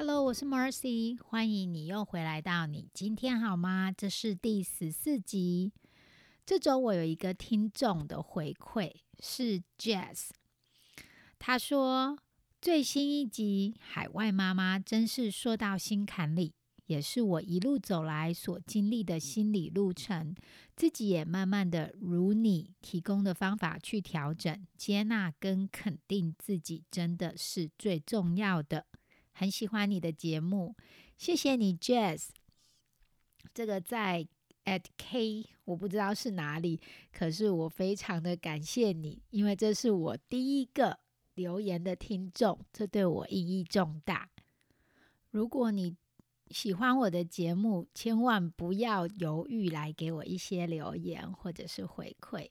Hello，我是 Marcy，欢迎你又回来到你今天好吗？这是第十四集。这周我有一个听众的回馈是 Jazz。他说：“最新一集《海外妈妈》真是说到心坎里，也是我一路走来所经历的心理路程。自己也慢慢的如你提供的方法去调整、接纳跟肯定自己，真的是最重要的。很喜欢你的节目，谢谢你，Jazz。这个在 at K 我不知道是哪里，可是我非常的感谢你，因为这是我第一个。”留言的听众，这对我意义重大。如果你喜欢我的节目，千万不要犹豫来给我一些留言或者是回馈。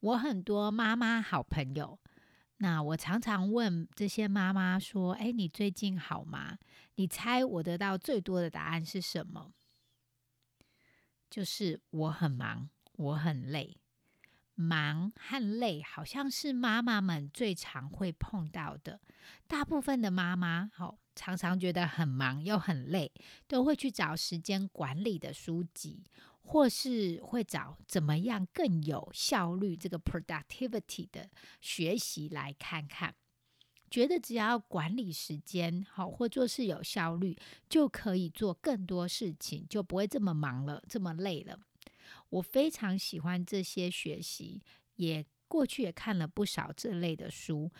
我很多妈妈好朋友，那我常常问这些妈妈说：“哎，你最近好吗？”你猜我得到最多的答案是什么？就是我很忙，我很累。忙和累好像是妈妈们最常会碰到的。大部分的妈妈，好常常觉得很忙又很累，都会去找时间管理的书籍，或是会找怎么样更有效率这个 productivity 的学习来看看。觉得只要管理时间好，或做事有效率，就可以做更多事情，就不会这么忙了，这么累了。我非常喜欢这些学习，也过去也看了不少这类的书，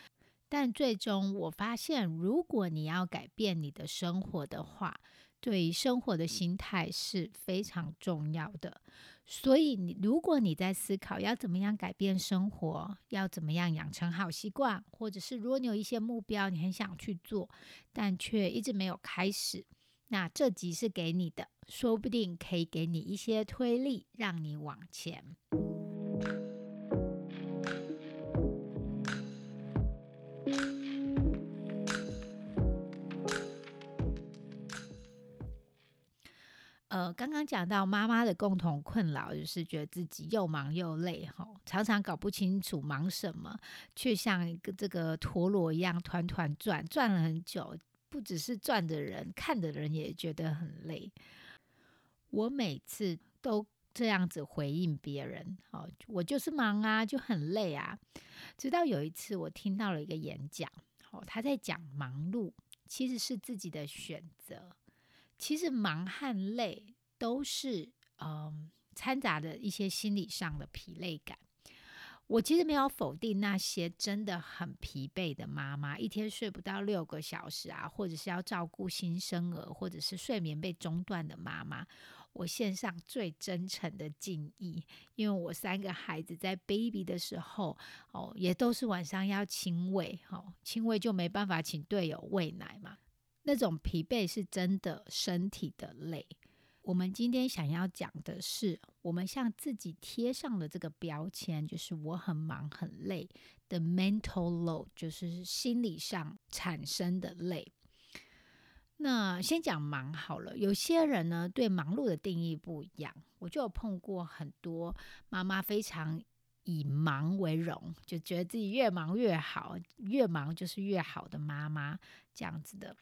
但最终我发现，如果你要改变你的生活的话，对生活的心态是非常重要的。所以，你如果你在思考要怎么样改变生活，要怎么样养成好习惯，或者是如果你有一些目标，你很想去做，但却一直没有开始。那这集是给你的，说不定可以给你一些推力，让你往前。呃，刚刚讲到妈妈的共同困扰，就是觉得自己又忙又累，哈，常常搞不清楚忙什么，却像一个这个陀螺一样团团转，转了很久。不只是转的人，看的人也觉得很累。我每次都这样子回应别人，哦，我就是忙啊，就很累啊。直到有一次，我听到了一个演讲，哦，他在讲忙碌其实是自己的选择。其实忙和累都是嗯掺杂的一些心理上的疲累感。我其实没有否定那些真的很疲惫的妈妈，一天睡不到六个小时啊，或者是要照顾新生儿，或者是睡眠被中断的妈妈。我献上最真诚的敬意，因为我三个孩子在 baby 的时候，哦，也都是晚上要亲喂，哦，亲喂就没办法请队友喂奶嘛，那种疲惫是真的身体的累。我们今天想要讲的是，我们向自己贴上的这个标签，就是我很忙很累的 mental load，就是心理上产生的累。那先讲忙好了，有些人呢对忙碌的定义不一样，我就有碰过很多妈妈非常以忙为荣，就觉得自己越忙越好，越忙就是越好的妈妈这样子的。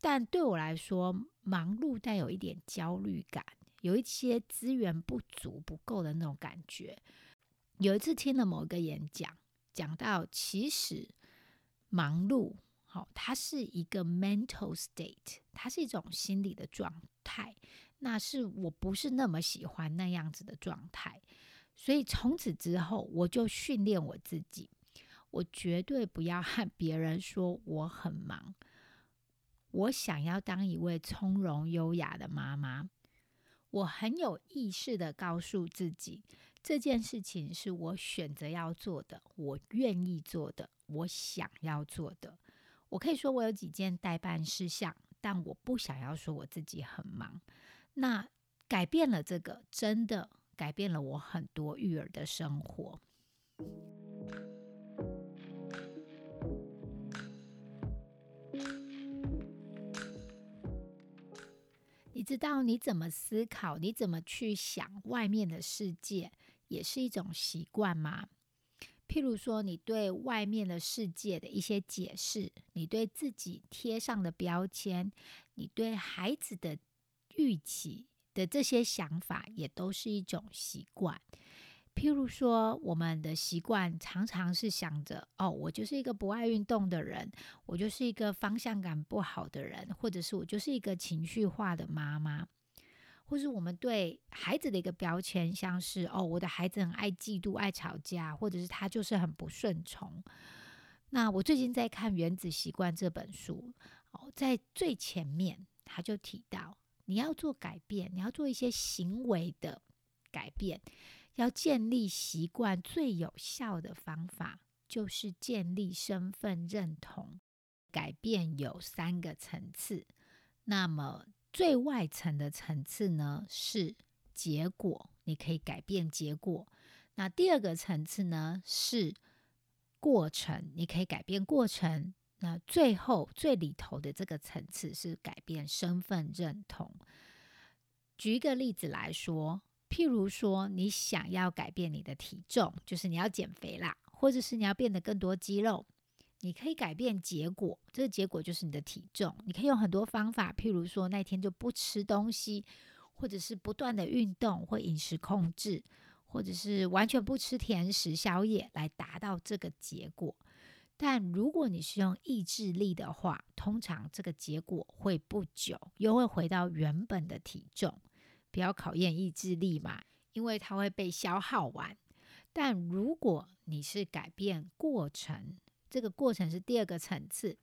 但对我来说，忙碌带有一点焦虑感，有一些资源不足、不够的那种感觉。有一次听了某一个演讲，讲到其实忙碌，好，它是一个 mental state，它是一种心理的状态。那是我不是那么喜欢那样子的状态，所以从此之后，我就训练我自己，我绝对不要和别人说我很忙。我想要当一位从容优雅的妈妈，我很有意识的告诉自己，这件事情是我选择要做的，我愿意做的，我想要做的。我可以说我有几件代办事项，但我不想要说我自己很忙。那改变了这个，真的改变了我很多育儿的生活。知道你怎么思考，你怎么去想外面的世界，也是一种习惯吗？譬如说，你对外面的世界的一些解释，你对自己贴上的标签，你对孩子的预期的这些想法，也都是一种习惯。譬如说，我们的习惯常常是想着：哦，我就是一个不爱运动的人，我就是一个方向感不好的人，或者是我就是一个情绪化的妈妈，或是我们对孩子的一个标签，像是哦，我的孩子很爱嫉妒、爱吵架，或者是他就是很不顺从。那我最近在看《原子习惯》这本书，哦，在最前面他就提到，你要做改变，你要做一些行为的改变。要建立习惯最有效的方法，就是建立身份认同。改变有三个层次，那么最外层的层次呢是结果，你可以改变结果。那第二个层次呢是过程，你可以改变过程。那最后最里头的这个层次是改变身份认同。举一个例子来说。譬如说，你想要改变你的体重，就是你要减肥啦，或者是你要变得更多肌肉，你可以改变结果，这个结果就是你的体重。你可以用很多方法，譬如说那天就不吃东西，或者是不断的运动或饮食控制，或者是完全不吃甜食、宵夜来达到这个结果。但如果你是用意志力的话，通常这个结果会不久又会回到原本的体重。比较考验意志力嘛，因为它会被消耗完。但如果你是改变过程，这个过程是第二个层次，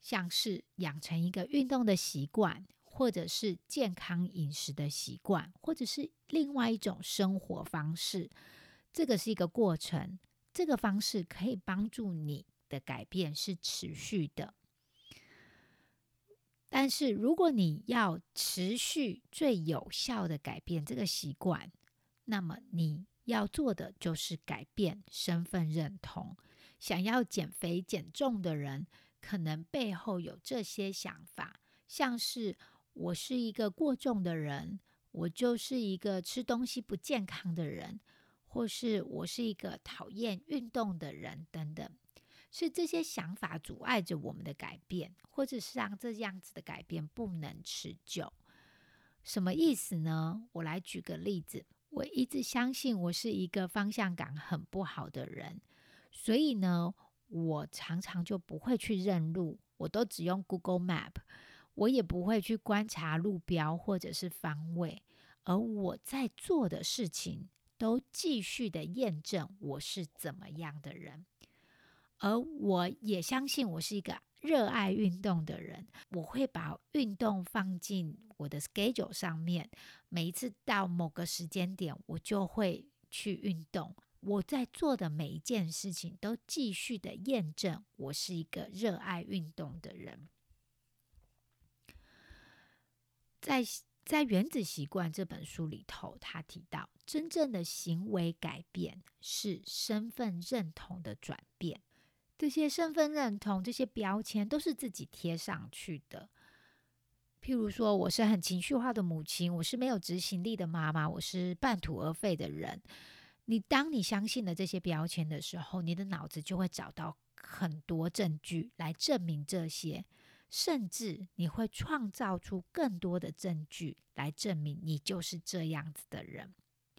像是养成一个运动的习惯，或者是健康饮食的习惯，或者是另外一种生活方式，这个是一个过程。这个方式可以帮助你的改变是持续的。但是，如果你要持续最有效的改变这个习惯，那么你要做的就是改变身份认同。想要减肥减重的人，可能背后有这些想法，像是我是一个过重的人，我就是一个吃东西不健康的人，或是我是一个讨厌运动的人等等。是这些想法阻碍着我们的改变，或者是让这样子的改变不能持久。什么意思呢？我来举个例子。我一直相信我是一个方向感很不好的人，所以呢，我常常就不会去认路，我都只用 Google Map，我也不会去观察路标或者是方位，而我在做的事情都继续的验证我是怎么样的人。而我也相信，我是一个热爱运动的人。我会把运动放进我的 schedule 上面，每一次到某个时间点，我就会去运动。我在做的每一件事情，都继续的验证我是一个热爱运动的人。在在《原子习惯》这本书里头，他提到，真正的行为改变是身份认同的转变。这些身份认同、这些标签都是自己贴上去的。譬如说，我是很情绪化的母亲，我是没有执行力的妈妈，我是半途而废的人。你当你相信了这些标签的时候，你的脑子就会找到很多证据来证明这些，甚至你会创造出更多的证据来证明你就是这样子的人。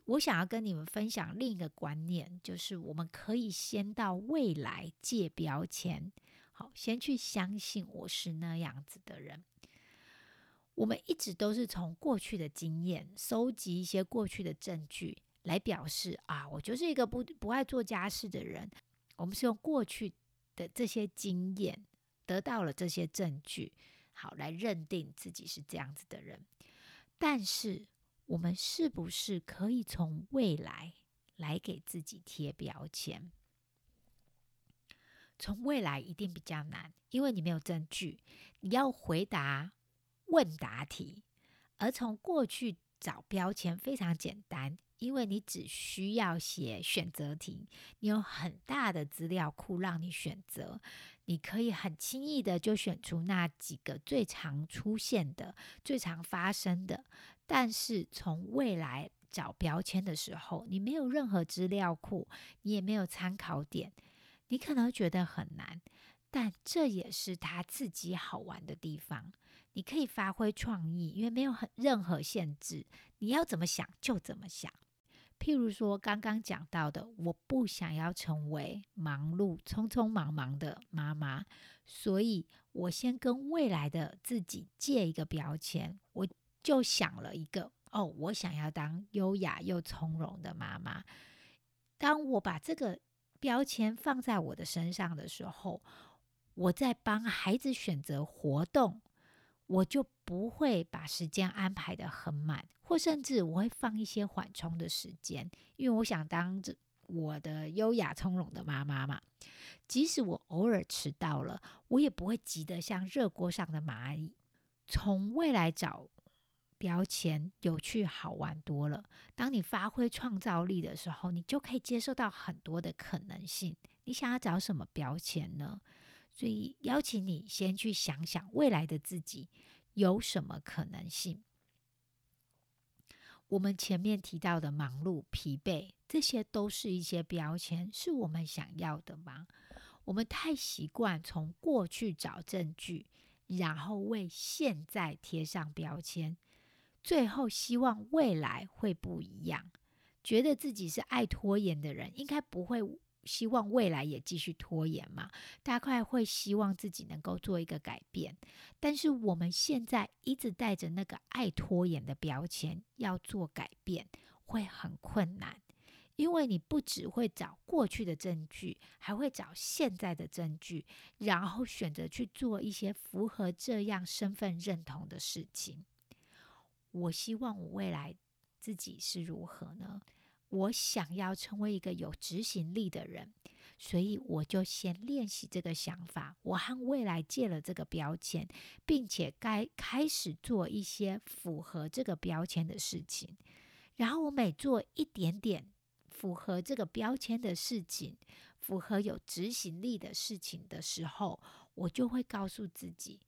我想要跟你们分享另一个观念，就是我们可以先到未来借标签，好，先去相信我是那样子的人。我们一直都是从过去的经验收集一些过去的证据来表示啊，我就是一个不不爱做家事的人。我们是用过去的这些经验得到了这些证据，好来认定自己是这样子的人，但是。我们是不是可以从未来来给自己贴标签？从未来一定比较难，因为你没有证据。你要回答问答题，而从过去找标签非常简单，因为你只需要写选择题，你有很大的资料库让你选择，你可以很轻易的就选出那几个最常出现的、最常发生的。但是从未来找标签的时候，你没有任何资料库，你也没有参考点，你可能觉得很难。但这也是他自己好玩的地方，你可以发挥创意，因为没有很任何限制，你要怎么想就怎么想。譬如说刚刚讲到的，我不想要成为忙碌、匆匆忙忙的妈妈，所以我先跟未来的自己借一个标签，我就想了一个哦，我想要当优雅又从容的妈妈。当我把这个标签放在我的身上的时候，我在帮孩子选择活动，我就不会把时间安排的很满，或甚至我会放一些缓冲的时间，因为我想当着我的优雅从容的妈妈嘛。即使我偶尔迟到了，我也不会急得像热锅上的蚂蚁。从未来找标签，有趣好玩多了。当你发挥创造力的时候，你就可以接受到很多的可能性。你想要找什么标签呢？所以邀请你先去想想未来的自己有什么可能性。我们前面提到的忙碌、疲惫，这些都是一些标签，是我们想要的吗？我们太习惯从过去找证据，然后为现在贴上标签，最后希望未来会不一样，觉得自己是爱拖延的人，应该不会。希望未来也继续拖延嘛？大概会希望自己能够做一个改变，但是我们现在一直带着那个爱拖延的标签，要做改变会很困难，因为你不只会找过去的证据，还会找现在的证据，然后选择去做一些符合这样身份认同的事情。我希望我未来自己是如何呢？我想要成为一个有执行力的人，所以我就先练习这个想法。我和未来借了这个标签，并且该开始做一些符合这个标签的事情。然后我每做一点点符合这个标签的事情，符合有执行力的事情的时候，我就会告诉自己，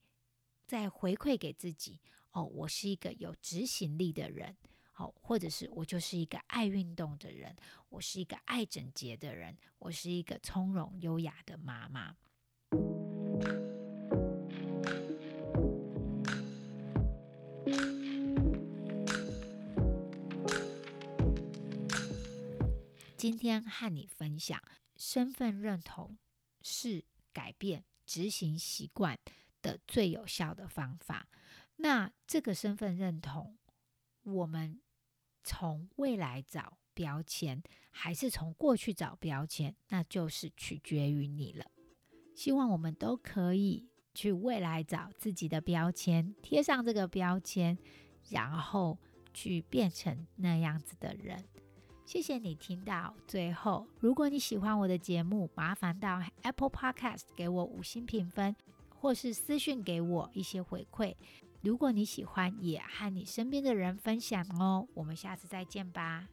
再回馈给自己：哦，我是一个有执行力的人。好，或者是我就是一个爱运动的人，我是一个爱整洁的人，我是一个从容优雅的妈妈。今天和你分享，身份认同是改变执行习惯的最有效的方法。那这个身份认同，我们。从未来找标签，还是从过去找标签，那就是取决于你了。希望我们都可以去未来找自己的标签，贴上这个标签，然后去变成那样子的人。谢谢你听到最后。如果你喜欢我的节目，麻烦到 Apple Podcast 给我五星评分，或是私讯给我一些回馈。如果你喜欢，也和你身边的人分享哦。我们下次再见吧。